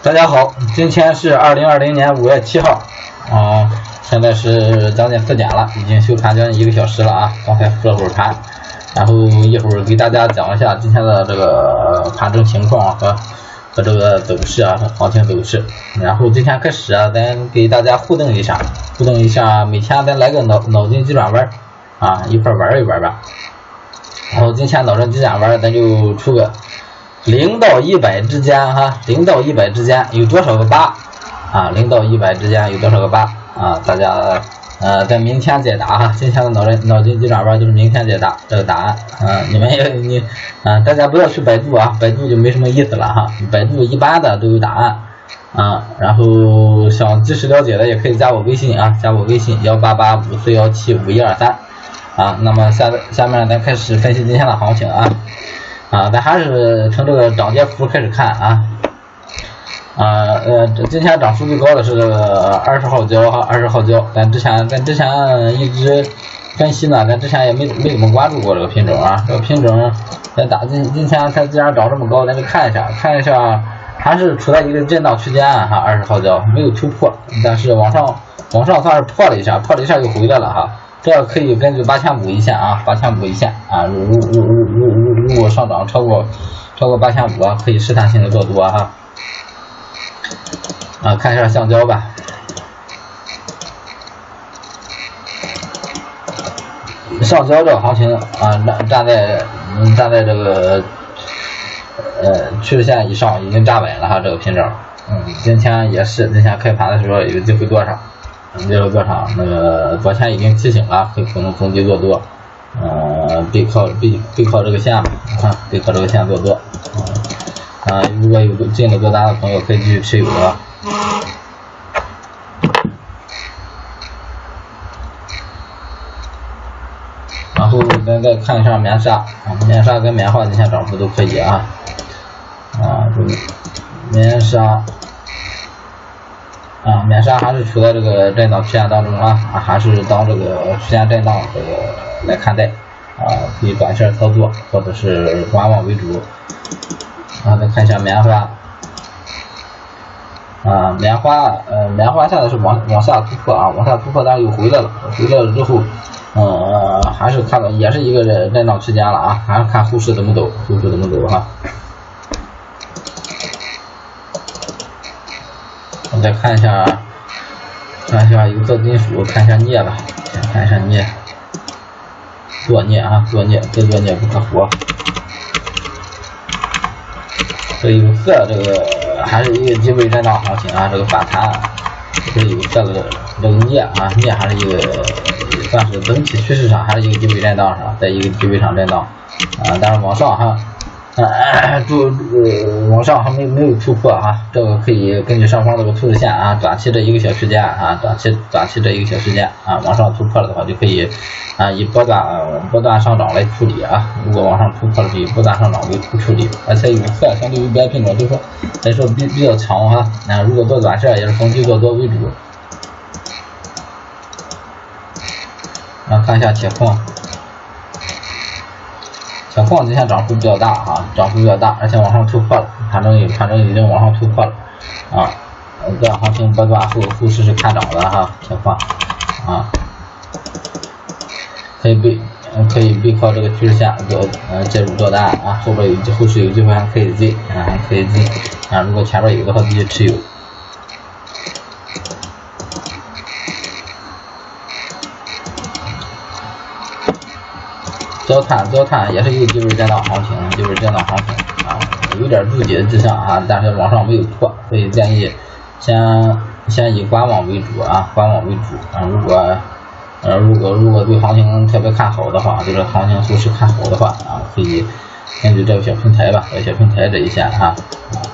大家好，今天是二零二零年五月七号，啊，现在是将近四点了，已经休盘将近一个小时了啊，刚才复了会儿盘，然后一会儿给大家讲一下今天的这个盘中情况和和这个走势啊，行情走势。然后今天开始啊，咱给大家互动一下，互动一下，每天咱来个脑脑筋急转弯啊，一块玩一玩吧。然后今天脑筋急转弯，咱就出个。零到一百之间哈，零到一百之间有多少个八啊？零到一百之间有多少个八啊？大家呃在明天解答哈，今天的脑筋脑筋急转弯就是明天解答这个答案啊。你们也你啊，大家不要去百度啊，百度就没什么意思了哈。百度一般的都有答案啊。然后想及时了解的也可以加我微信啊，加我微信幺八八五四幺七五一二三啊。那么下下面咱开始分析今天的行情啊。啊，咱还是从这个涨跌幅开始看啊，啊呃，今天涨幅最高的是二十号胶哈，二十号胶，咱之前咱之前一直分析呢，咱之前也没没怎么关注过这个品种啊，这个品种咱打今今天它既然涨这么高，咱就看一下，看一下还是处在一个震荡区间哈，二十号胶没有突破，但是往上往上算是破了一下，破了一下又回来了哈。这可以根据八千五一线啊，八千五一线啊，如如如如如如果上涨超过超过八千五啊，可以试探性的做多哈。啊，看一下橡胶吧。橡胶这个行情啊，站站在站在这个呃趋势线以上，已经站稳了哈，这个品种。嗯，今天也是，今天开盘的时候有机会多少？这个多少？那个昨天已经提醒了，很可能逢低做多，呃，背靠背背靠这个线，啊，背靠这个线做多，啊，如果有进了多单的朋友可以继续持有啊。然后咱再看一下棉纱，啊棉纱跟棉花今天涨幅都可以啊，啊，棉纱。啊，棉纱还是处在这个震荡区间当中啊，还是当这个区间震荡这个来看待啊，以短线操作或者是观望为主。啊，再看一下棉花，啊，棉花，呃，棉花现在是往往下突破啊，往下突破，但是又回来了，回来了之后，嗯，还是看到也是一个震荡区间了啊，还是看后市怎么走，后市怎么走哈。我再看一下，看一下有色金属，看一下镍吧，先看一下镍，做镍啊，做镍，再做镍不可活。这有色这个还是一个低位震荡行情啊，这个反弹，这有色的这个镍啊，镍还是一个算是整体趋势上还是一个低位震荡上，在一个低位上震荡啊，但是往上哈。啊，就呃往上还没没有突破哈，这个可以根据上方这个图示线啊，短期这一个小时间啊，短期短期这一个小时间啊，往上突破了的话，就可以啊以波段波段上涨来处理啊。如果往上突破了，以波段上涨为主处理，而且有色相对于别的品种就说来说比比较强哈。那如果做短线也是逢低做多为主。啊，看一下铁矿。铁矿今天涨幅比较大哈，涨幅比较大，而且往上突破了，盘中有盘中已经往上突破了啊，这样行情波段后后市是看涨的哈，铁矿啊，可以背可以背靠这个趋势线做呃介入做单啊，后边有后市有机会还可以进啊，还可以进啊，如果前面有的话继续持有。焦炭，焦炭也是一个低位震荡行情，低位震荡行情啊，有点筑底的迹象啊，但是往上没有破，所以建议先先以观望为主啊，观望为主啊。如果呃如果如果对行情特别看好的话，就是行情后市看好的话啊，可以根据这个小平台吧，小平台这一线啊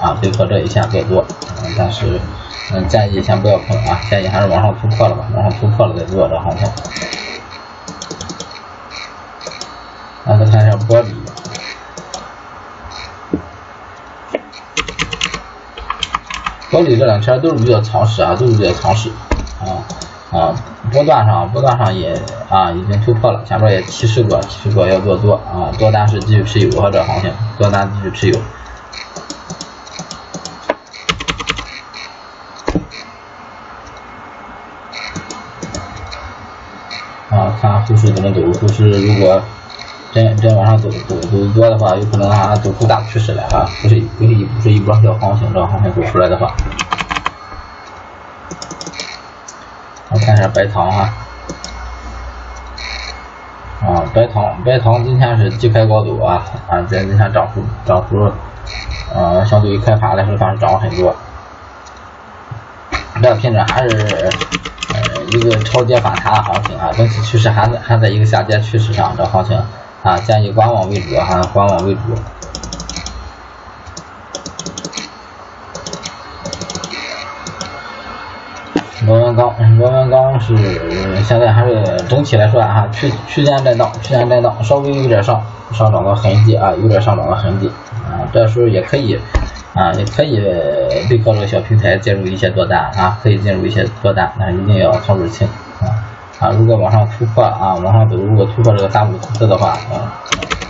啊背靠这一线做多，嗯，但是嗯建议先不要碰啊，建议还是往上突破了吧，往上突破了再做这行情。然后再看一下玻璃玻璃这两天都是比较强势啊都是比较强势啊啊波段上波段上也啊已经突破了前面也提示过提示过要做多啊多单是继续持有啊这行情多单继续持有啊看看后市怎么走后市如果真真往上走走走多的话，有可能啊走出大趋势来啊，不是不是一不是一波小行情，这行情走出来的话，我看一下白糖啊，啊白糖白糖今天是低开高走啊啊，在今天涨幅涨幅，呃相对于开盘来说反是涨了很多，这个品种还是呃一个超跌反弹的行情啊，整体趋势还在还在一个下跌趋势上，这行情。啊，建议观望为主哈，观望为主。螺纹钢，螺纹钢是现在还是整体来说啊，区区间震荡，区间震荡，稍微有点上上涨的痕迹啊，有点上涨的痕迹啊，这时候也可以啊，也可以背靠这个小平台介入一些多单啊，可以进入一些多单，但一定要操作清啊。如果往上突破啊，往上走，如果突破这个三五四的话，啊，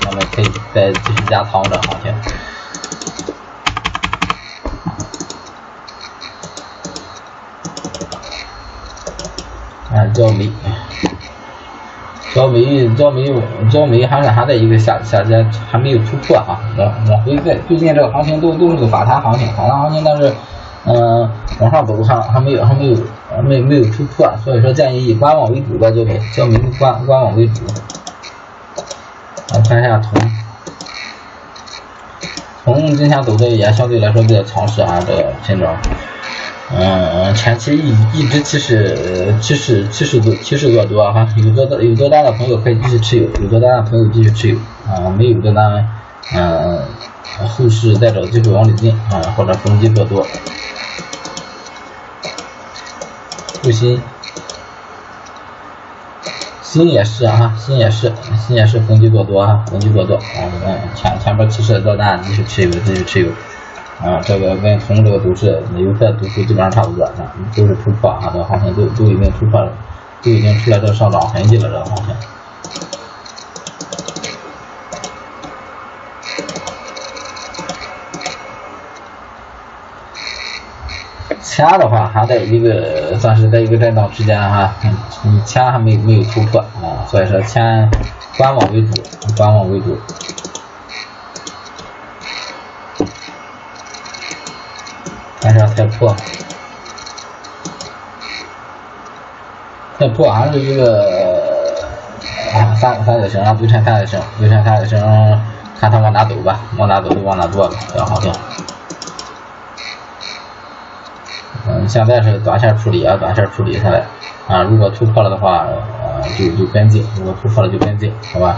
那么可以再继续加仓这行情。啊，焦煤，焦煤，焦煤，焦煤还是还在一个下下跌，还没有突破啊。往往回在最近这个行情都都是个反弹行情，反弹行情，但是。嗯，往上走还还没有还没有没没有突破，所以说建议以观望为主吧，这个小米观观望为主。来看一下铜，铜今天走的也相对来说比较强势啊，这个品种。嗯，前期一一直其实其实其实多其实多多哈，有多单有多单的朋友可以继续持有，有多单的朋友继续持有啊，没有多单嗯后市再找机会往里进啊，或者逢低做多。复兴，新也是啊，新也是，新也是逢低做多啊，逢低做多啊，嗯，前前边提示的多单继续持有，继续持有啊，这个跟从这个走势有色走势基本上差不多啊，都是突破啊，这个行情都都已经突破了，都已经出来这个上涨痕迹了，这个行情。钱的话还在一个算是在一个震荡区间哈，嗯，钱还没没有突破啊，所以说钱观望为主，观望为主。看一下太破，太破还是一个啊三三角形啊，对称三角形，对称三角形，看它往哪走吧，往哪走就往哪做吧，这样好像。嗯，现在是短线处理啊，短线处理下来啊，如果突破了的话，呃，就就跟进；如果突破了就跟进，好吧？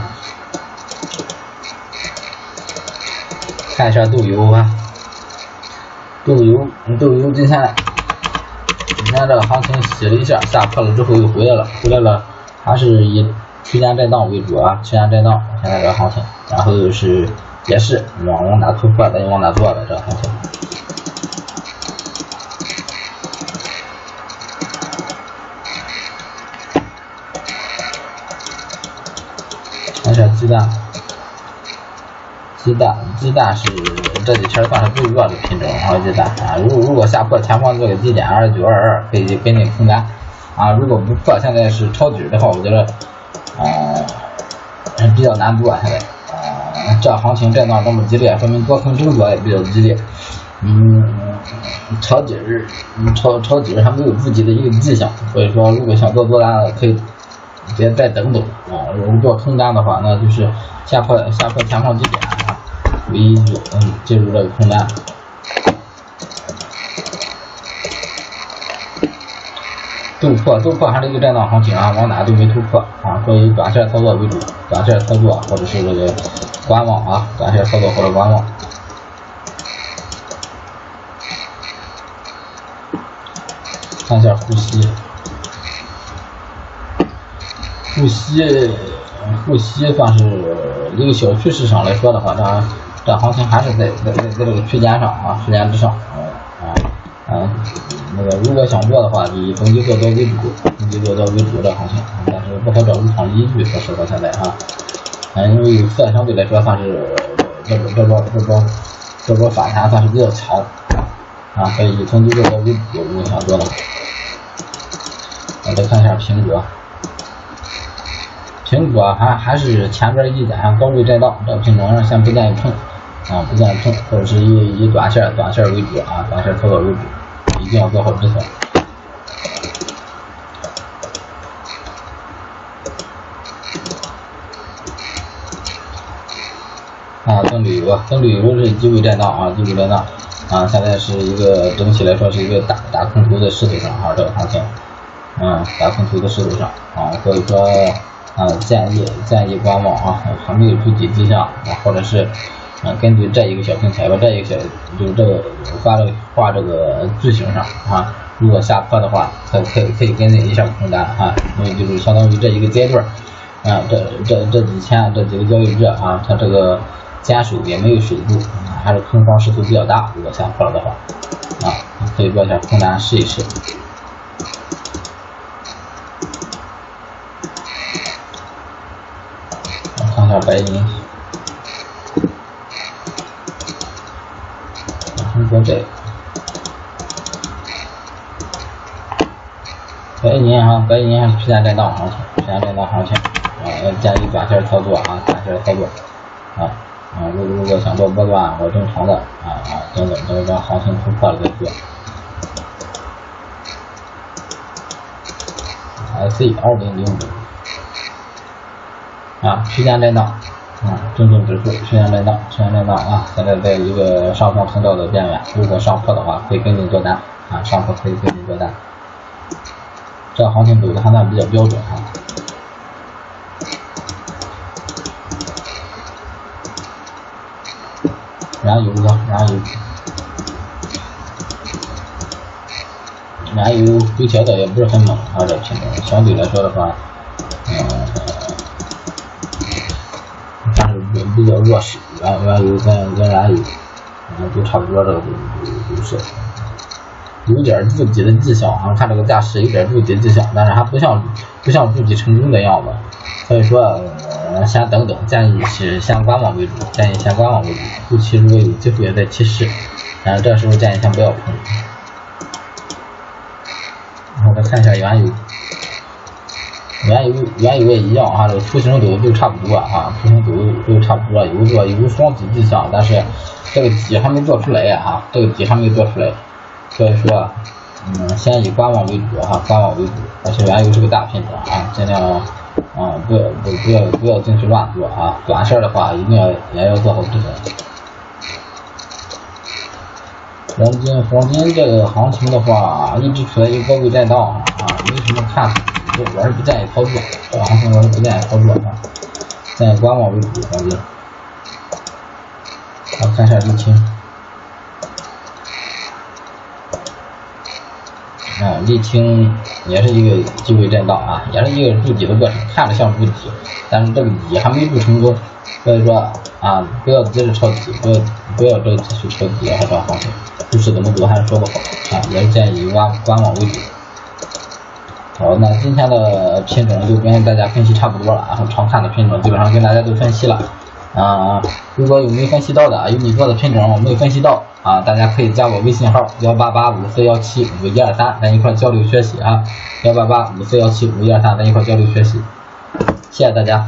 看一下豆油啊，豆油，豆油今天今天这个行情洗了一下，下破了之后又回来了，回来了，还是以区间震荡为主啊，区间震荡，现在这个行情，然后是也是往往哪突破咱就往哪做的这个行情。鸡蛋，鸡蛋，鸡蛋是这几天算是最弱的品种啊，鸡蛋啊，如如果下破前方这个低点二九二二，可以跟进空单啊，如果不破，现在是抄底的话，我觉得啊比较难做现在啊，这行情震荡这么激烈，说明多空争夺也比较激烈，嗯，抄底儿，抄抄底还没有筑底的一个迹象，所以说如果想做多单的可以。别再等等啊！如果空单的话，那就是下破下破前方低点啊，为依据，嗯，进入这个空单。豆破豆破还是一个震荡行情啊，往哪都没突破啊，所以短线操作为主，短线操作或者是这个观望啊，短线操作或者观望。看一下呼吸。沪西，沪西算是一个小趋势上来说的话，这这行情还是在在在在这个区间上啊，区间之上，啊啊啊，那个如果想做的话，以逢低做多为主，逢低做多为主这行情，但是不好找入场依据，说实话现在啊，嗯，因为有色相对来说算是这这这波这波这波反弹算是比较强，啊，所以以逢低做多为主，如果想做的话，我再看一下苹果。苹果还还是前边一点高位震荡，这品种上先不建议碰啊，不建议碰，或者是以以短线短线为主啊，短线操作为主，一定要做好止损。啊，棕榈油，棕榈油是机会震荡啊，机会震荡啊，现在是一个整体来说是一个大大空头的势头上啊，这个行情，嗯，大空头的势头上啊，所以说啊，建议建议观望啊，还没有筑底迹象啊，或者是啊，根据这一个小平台吧，这一个小就是这个发这个画这个矩形上啊，如果下破的话，可可可以跟进一下空单啊，因为就是相当于这一个阶段啊，这这这几天这几个交易日啊，它这个。坚守也没有守住，还是空方势头比较大。如果下破了的话，啊，可以做一下空单试一试。看下白银，中国债，白银啊，白银还是区间震荡行情，区间震荡行情，啊，要建议短线操作啊，短线操作，啊。啊，如如果想做波段或正常的啊啊等等，等等行情突破了再做。IC 二零零五啊，区间震荡啊，中证指数区间震荡，区间震荡啊，现在在一个上方通道的边缘，如果上破的话，可以跟进做单啊，上破可以跟进做单。这行情走的还算比较标准啊。燃油啊，燃油，燃油回调的也不是很猛啊，这品种相对来说的话，比较弱势。原原油跟跟燃油，嗯，都差不多这个都都是，有点筑底的迹象啊，看这个架势有点筑底迹象，但是还不像不像筑底成功的样子，所以说。先等等，建议是先观望为主，建议先观望为主，后期如果有机会再提示，但是这时候建议先不要碰。我再看一下原油，原油原油也一样啊，这个图形都都差不多啊，图形走都都差不多，有做有双底迹象，但是这个底还没做出来啊，这个底还没做出来，所以说，嗯，先以观望为主哈，观望为主，而且原油是个大品种啊，尽量。啊，不要不不要不要进去乱做啊！短线的话，一定要也要做好止损。黄金黄金这个行情的话，一直处在一个高位震荡啊，没什么看头，我是不建议操作。这行情我是不建议操作啊，建议观望为主。黄金，好看一下沥青。啊，沥青也是一个机会震荡啊，也是一个筑底的过程，看着像筑底，但是这个底还没筑成功，所以说啊，不要急着抄底，不要不要着急去抄底啊，这个行情，后市怎么走还是说不好啊，也是建议观观望为主。好，那今天的品种就跟大家分析差不多了，然后常看的品种基本上跟大家都分析了。啊，如果有没分析到的啊，有你做的品种我没有分析到啊，大家可以加我微信号幺八八五四幺七五一二三，咱一块交流学习啊，幺八八五四幺七五一二三，咱一块交流学习，谢谢大家。